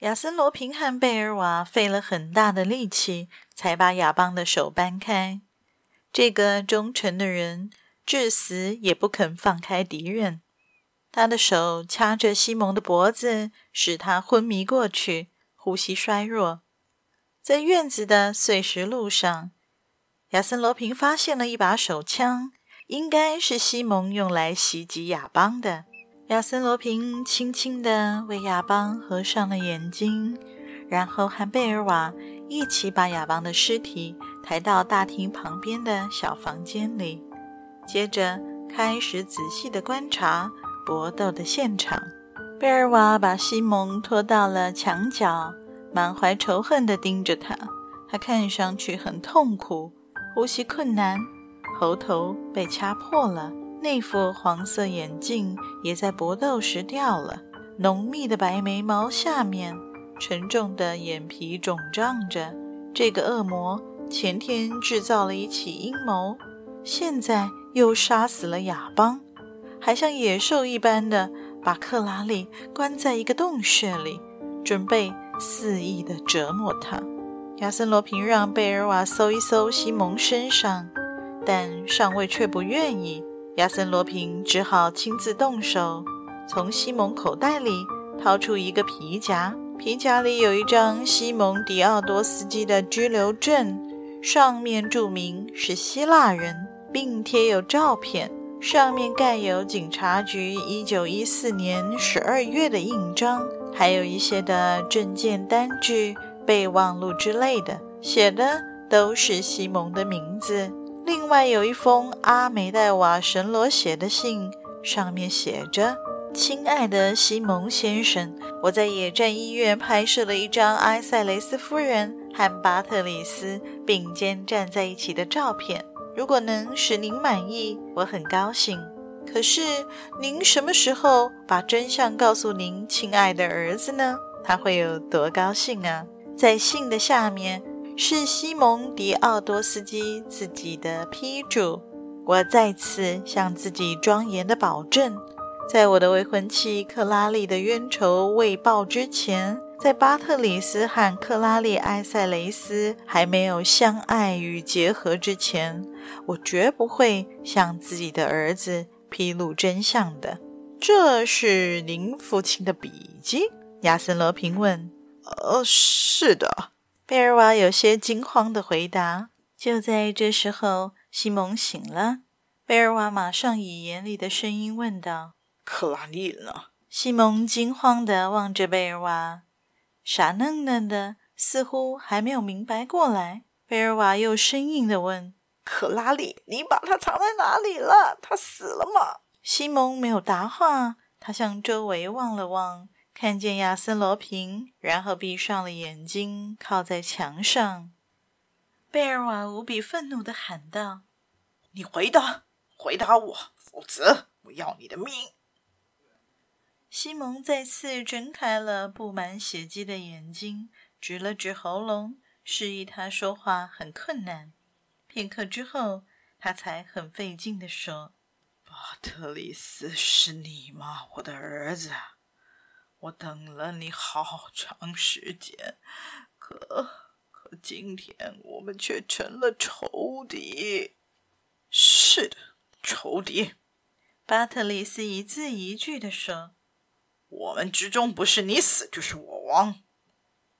亚森·罗平和贝尔瓦费了很大的力气，才把亚邦的手掰开。这个忠诚的人至死也不肯放开敌人。他的手掐着西蒙的脖子，使他昏迷过去，呼吸衰弱。在院子的碎石路上，亚森·罗平发现了一把手枪，应该是西蒙用来袭击亚邦的。亚森·罗平轻轻地为亚邦合上了眼睛，然后和贝尔瓦一起把亚邦的尸体抬到大厅旁边的小房间里，接着开始仔细地观察搏斗的现场。贝尔瓦把西蒙拖到了墙角，满怀仇恨地盯着他。他看上去很痛苦，呼吸困难，喉头被掐破了。那副黄色眼镜也在搏斗时掉了，浓密的白眉毛下面，沉重的眼皮肿胀着。这个恶魔前天制造了一起阴谋，现在又杀死了亚邦，还像野兽一般的把克拉丽关在一个洞穴里，准备肆意的折磨他。亚森罗平让贝尔瓦搜一搜西蒙身上，但上尉却不愿意。亚森·罗平只好亲自动手，从西蒙口袋里掏出一个皮夹，皮夹里有一张西蒙·迪奥多斯基的居留证，上面注明是希腊人，并贴有照片，上面盖有警察局1914年12月的印章，还有一些的证件单据、备忘录之类的，写的都是西蒙的名字。另外有一封阿梅代瓦神罗写的信，上面写着：“亲爱的西蒙先生，我在野战医院拍摄了一张埃塞雷斯夫人和巴特里斯并肩站在一起的照片。如果能使您满意，我很高兴。可是您什么时候把真相告诉您亲爱的儿子呢？他会有多高兴啊！”在信的下面。是西蒙·迪奥多斯基自己的批注。我再次向自己庄严地保证，在我的未婚妻克拉丽的冤仇未报之前，在巴特里斯和克拉丽·埃塞雷斯还没有相爱与结合之前，我绝不会向自己的儿子披露真相的。这是您父亲的笔记？亚森·罗平问。呃，是的。贝尔瓦有些惊慌的回答。就在这时候，西蒙醒了。贝尔瓦马上以严厉的声音问道：“克拉丽呢？”西蒙惊慌的望着贝尔瓦，傻愣愣的，似乎还没有明白过来。贝尔瓦又生硬的问：“克拉丽，你把她藏在哪里了？她死了吗？”西蒙没有答话，他向周围望了望。看见亚森·罗平，然后闭上了眼睛，靠在墙上。贝尔瓦无比愤怒地喊道：“你回答，回答我，否则我要你的命！”西蒙再次睁开了布满血迹的眼睛，指了指喉咙，示意他说话很困难。片刻之后，他才很费劲地说：“巴特里斯，是你吗，我的儿子？”我等了你好长时间，可可今天我们却成了仇敌。是的，仇敌。巴特里斯一字一句地说：“我们之中不是你死就是我亡。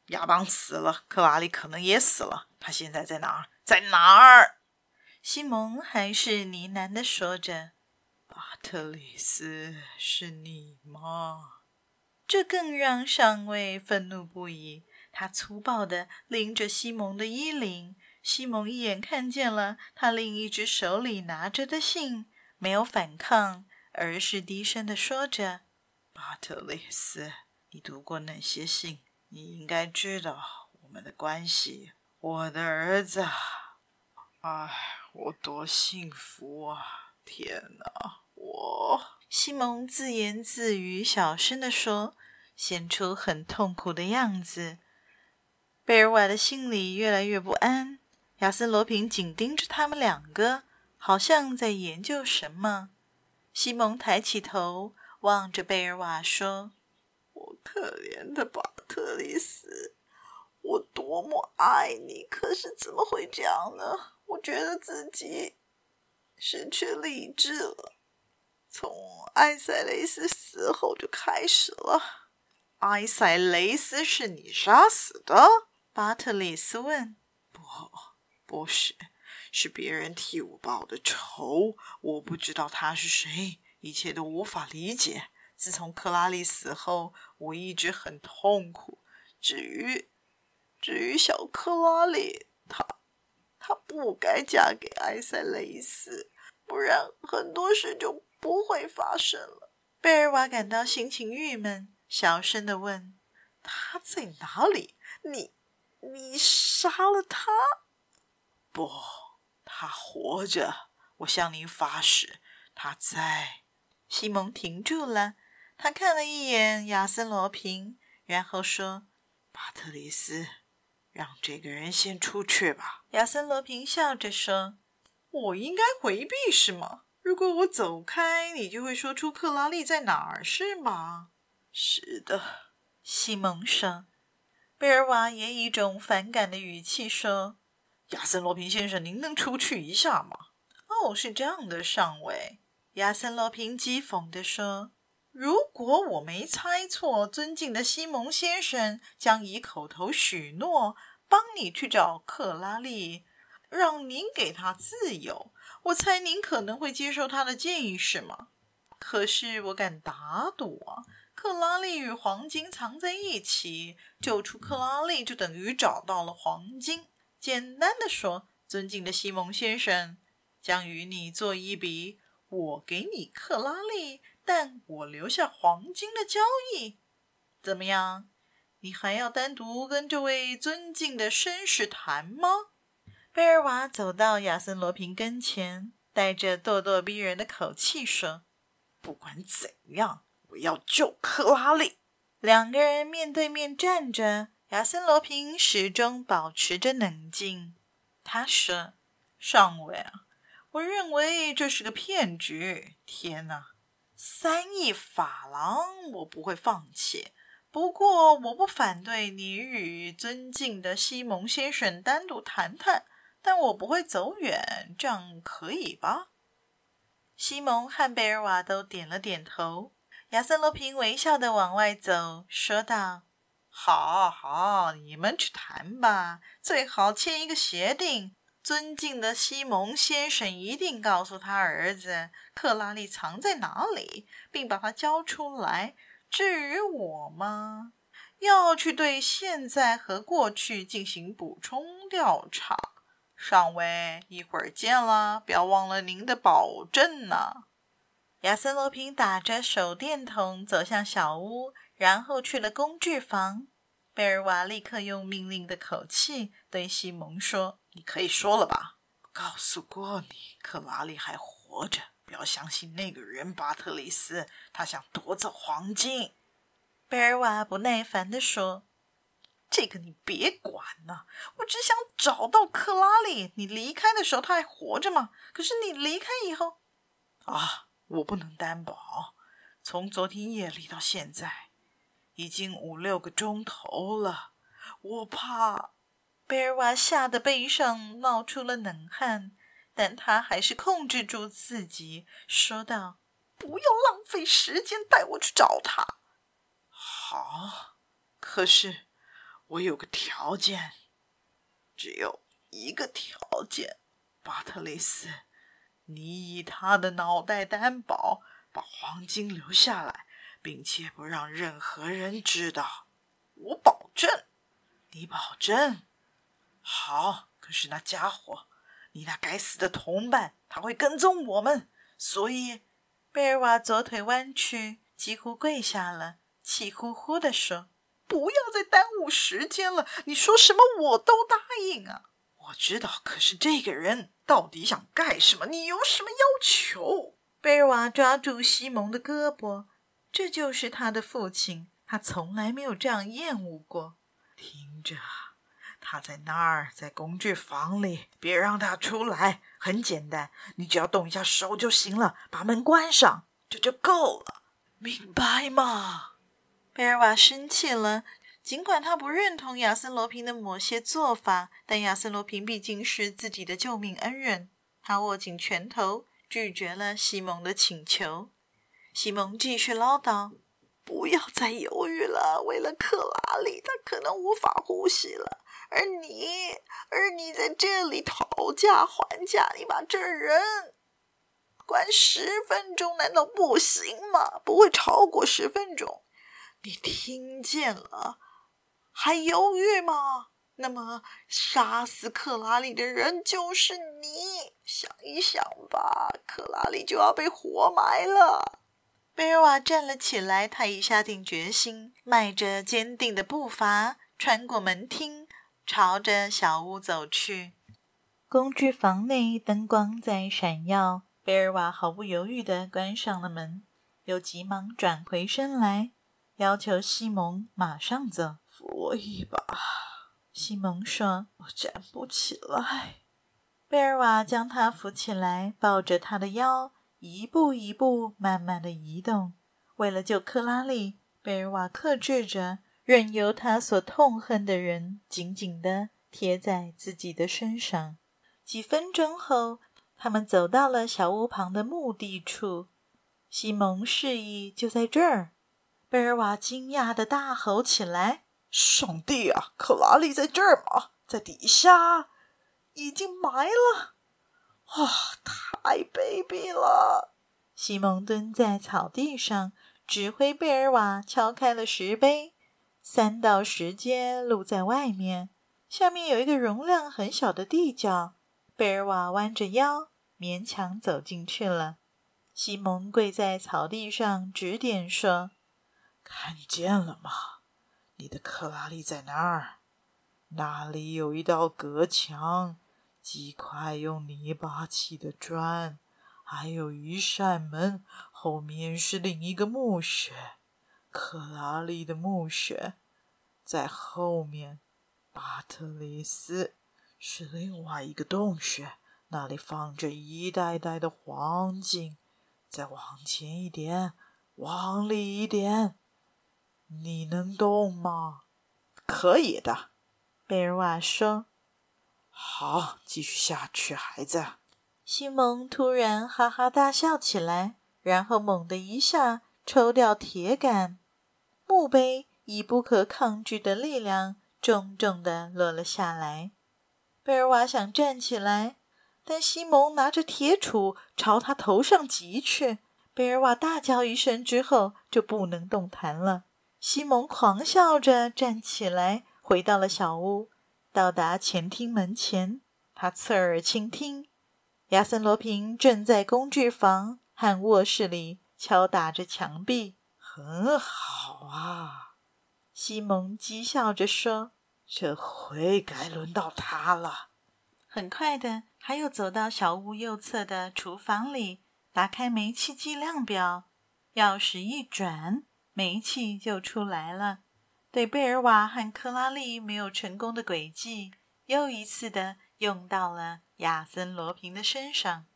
亚邦死了，克拉丽可能也死了。他现在在哪儿？在哪儿？”西蒙还是呢喃的说着：“巴特里斯，是你吗？”这更让上尉愤怒不已。他粗暴地拎着西蒙的衣领，西蒙一眼看见了他另一只手里拿着的信，没有反抗，而是低声地说着：“巴特雷斯，你读过那些信，你应该知道我们的关系。我的儿子，哎，我多幸福啊！天哪，我……西蒙自言自语，小声地说，显出很痛苦的样子。贝尔瓦的心里越来越不安。亚森·罗平紧盯着他们两个，好像在研究什么。西蒙抬起头，望着贝尔瓦说：“我可怜的巴特里斯，我多么爱你，可是怎么会这样呢？我觉得自己失去理智了。从埃塞雷斯死后就开始了。埃塞雷斯是你杀死的？”巴特里斯问。“不，不是。”是别人替我报的仇，我不知道他是谁，一切都无法理解。自从克拉丽死后，我一直很痛苦。至于，至于小克拉丽，她，她不该嫁给埃塞雷斯，不然很多事就不会发生了。贝尔瓦感到心情郁闷，小声地问：“他在哪里？你，你杀了他？”不。他活着，我向您发誓，他在。西蒙停住了，他看了一眼亚森·罗平，然后说：“巴特里斯，让这个人先出去吧。”亚森·罗平笑着说：“我应该回避是吗？如果我走开，你就会说出克拉丽在哪儿，是吗？”“是的。”西蒙说。贝尔瓦也以一种反感的语气说。亚森·罗平先生，您能出去一下吗？哦，是这样的，上尉。亚森·罗平讥讽地说：“如果我没猜错，尊敬的西蒙先生将以口头许诺帮你去找克拉丽，让您给他自由。我猜您可能会接受他的建议，是吗？可是我敢打赌啊，克拉丽与黄金藏在一起，救出克拉丽就等于找到了黄金。”简单的说，尊敬的西蒙先生将与你做一笔我给你克拉丽，但我留下黄金的交易，怎么样？你还要单独跟这位尊敬的绅士谈吗？贝尔瓦走到亚森罗平跟前，带着咄咄逼人的口气说：“不管怎样，我要救克拉丽。”两个人面对面站着。亚森·罗平始终保持着冷静。他说：“上尉啊，我认为这是个骗局。天哪，三亿法郎我不会放弃。不过，我不反对你与尊敬的西蒙先生单独谈谈，但我不会走远，这样可以吧？”西蒙和贝尔瓦都点了点头。亚森·罗平微笑地往外走，说道。好好，你们去谈吧，最好签一个协定。尊敬的西蒙先生一定告诉他儿子克拉丽藏在哪里，并把他交出来。至于我嘛，要去对现在和过去进行补充调查。上尉，一会儿见了，不要忘了您的保证呢。亚森·罗平打着手电筒走向小屋。然后去了工具房，贝尔瓦立刻用命令的口气对西蒙说：“你可以说了吧？告诉过你，克拉丽还活着，不要相信那个人巴特里斯，他想夺走黄金。”贝尔瓦不耐烦地说：“这个你别管了，我只想找到克拉丽。你离开的时候他还活着吗？可是你离开以后……啊，我不能担保。从昨天夜里到现在。”已经五六个钟头了，我怕。贝尔瓦吓得背上冒出了冷汗，但他还是控制住自己，说道：“不要浪费时间，带我去找他。”好，可是我有个条件，只有一个条件，巴特雷斯，你以他的脑袋担保，把黄金留下来。并且不让任何人知道，我保证。你保证？好。可是那家伙，你那该死的同伴，他会跟踪我们。所以，贝尔瓦左腿弯曲，几乎跪下了，气呼呼地说：“不要再耽误时间了，你说什么我都答应啊！我知道，可是这个人到底想干什么？你有什么要求？”贝尔瓦抓住西蒙的胳膊，这就是他的父亲，他从来没有这样厌恶过。听着，他在那儿，在工具房里，别让他出来。很简单，你只要动一下手就行了，把门关上，这就够了，明白吗？贝尔瓦生气了，尽管他不认同亚森罗平的某些做法，但亚森罗平毕竟是自己的救命恩人，他握紧拳头。拒绝了西蒙的请求。西蒙继续唠叨：“不要再犹豫了，为了克拉丽，他可能无法呼吸了。而你，而你在这里讨价还价，你把这人关十分钟，难道不行吗？不会超过十分钟。你听见了？还犹豫吗？”那么，杀死克拉丽的人就是你。想一想吧，克拉丽就要被活埋了。贝尔瓦站了起来，他已下定决心，迈着坚定的步伐，穿过门厅，朝着小屋走去。工具房内灯光在闪耀，贝尔瓦毫不犹豫地关上了门，又急忙转回身来，要求西蒙马上走。扶我一把。西蒙说：“我站不起来。”贝尔瓦将他扶起来，抱着他的腰，一步一步慢慢地移动。为了救克拉丽，贝尔瓦克制着，任由他所痛恨的人紧紧地贴在自己的身上。几分钟后，他们走到了小屋旁的墓地处。西蒙示意就在这儿。贝尔瓦惊讶的大吼起来。上帝啊！克拉丽在这儿吗？在底下，已经埋了。啊、太卑鄙了！西蒙蹲在草地上，指挥贝尔瓦敲开了石碑。三道石阶露在外面，下面有一个容量很小的地窖。贝尔瓦弯着腰，勉强走进去了。西蒙跪在草地上，指点说：“看见了吗？”你的克拉丽在哪儿？那里有一道隔墙，几块用泥巴砌的砖，还有一扇门，后面是另一个墓穴。克拉丽的墓穴在后面，巴特里斯是另外一个洞穴，那里放着一袋袋的黄金。再往前一点，往里一点。你能动吗？可以的，贝尔瓦说。好，继续下去，孩子。西蒙突然哈哈大笑起来，然后猛地一下抽掉铁杆，墓碑以不可抗拒的力量重重地落了下来。贝尔瓦想站起来，但西蒙拿着铁杵朝他头上击去。贝尔瓦大叫一声之后，就不能动弹了。西蒙狂笑着站起来，回到了小屋。到达前厅门前，他侧耳倾听，亚森罗平正在工具房和卧室里敲打着墙壁。很好啊，西蒙讥笑着说：“这回该轮到他了。”很快的，他又走到小屋右侧的厨房里，打开煤气计量表，钥匙一转。煤气就出来了，对贝尔瓦和克拉丽没有成功的诡计，又一次的用到了亚森罗平的身上。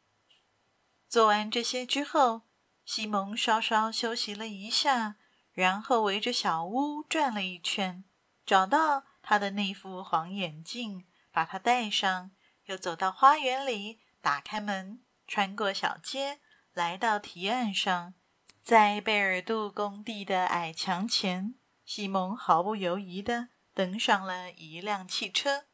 做完这些之后，西蒙稍稍休息了一下，然后围着小屋转了一圈，找到他的那副黄眼镜，把它戴上，又走到花园里，打开门，穿过小街，来到堤岸上。在贝尔杜工地的矮墙前，西蒙毫不犹豫地登上了一辆汽车，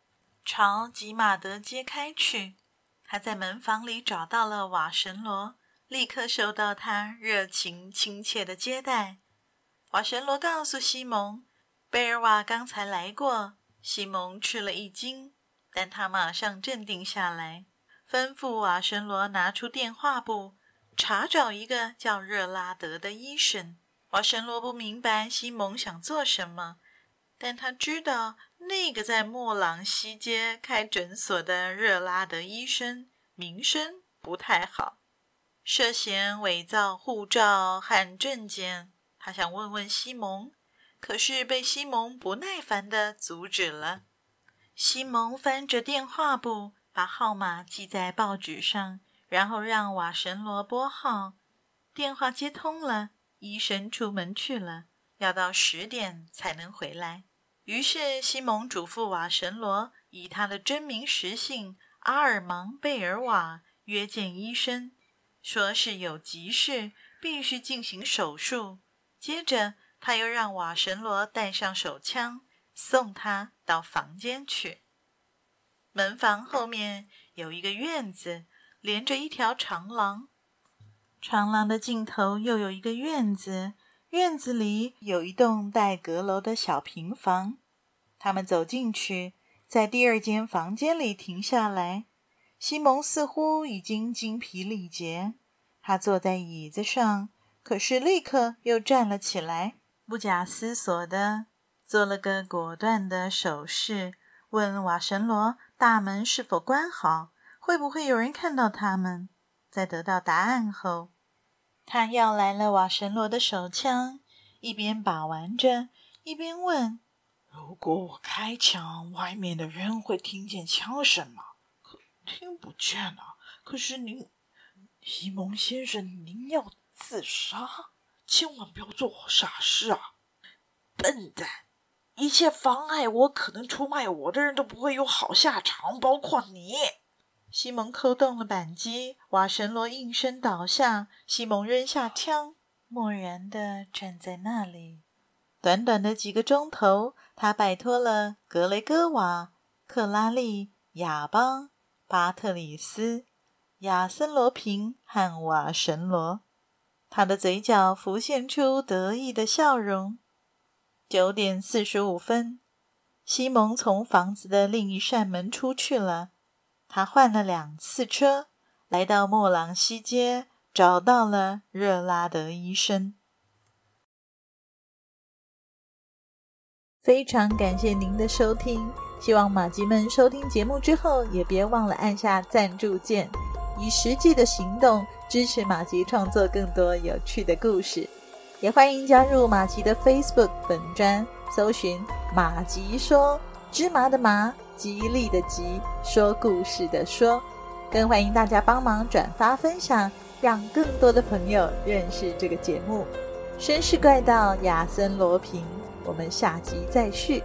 朝吉马德街开去。他在门房里找到了瓦神罗，立刻受到他热情亲切的接待。瓦神罗告诉西蒙，贝尔瓦刚才来过。西蒙吃了一惊，但他马上镇定下来，吩咐瓦神罗拿出电话簿。查找一个叫热拉德的医生，瓦神罗不明白西蒙想做什么，但他知道那个在莫朗西街开诊所的热拉德医生名声不太好，涉嫌伪造护照和证件。他想问问西蒙，可是被西蒙不耐烦的阻止了。西蒙翻着电话簿，把号码记在报纸上，然后让瓦神罗拨号。电话接通了，医生出门去了，要到十点才能回来。于是西蒙嘱咐瓦神罗以他的真名实姓阿尔芒贝尔瓦约见医生，说是有急事，必须进行手术。接着，他又让瓦神罗带上手枪，送他到房间去。门房后面有一个院子，连着一条长廊。长廊的尽头又有一个院子，院子里有一栋带阁楼的小平房。他们走进去，在第二间房间里停下来。西蒙似乎已经精疲力竭，他坐在椅子上。可是，立刻又站了起来，不假思索地做了个果断的手势，问瓦神罗：“大门是否关好？会不会有人看到他们？”在得到答案后，他要来了瓦神罗的手枪，一边把玩着，一边问：“如果我开枪，外面的人会听见枪声吗？可听不见啊。可是您，西蒙先生，您要……”自杀，千万不要做傻事啊！笨蛋，一切妨碍我可能出卖我的人都不会有好下场，包括你。西蒙扣动了扳机，瓦神罗应声倒下。西蒙扔下枪，默然地站在那里。短短的几个钟头，他摆脱了格雷戈瓦、克拉丽、亚邦、巴特里斯、亚森罗平和瓦神罗。他的嘴角浮现出得意的笑容。九点四十五分，西蒙从房子的另一扇门出去了。他换了两次车，来到莫朗西街，找到了热拉德医生。非常感谢您的收听，希望马吉们收听节目之后，也别忘了按下赞助键。以实际的行动支持马吉创作更多有趣的故事，也欢迎加入马吉的 Facebook 本专，搜寻“马吉说芝麻的麻，吉利的吉，说故事的说”，更欢迎大家帮忙转发分享，让更多的朋友认识这个节目。绅士怪盗亚森罗平，我们下集再续。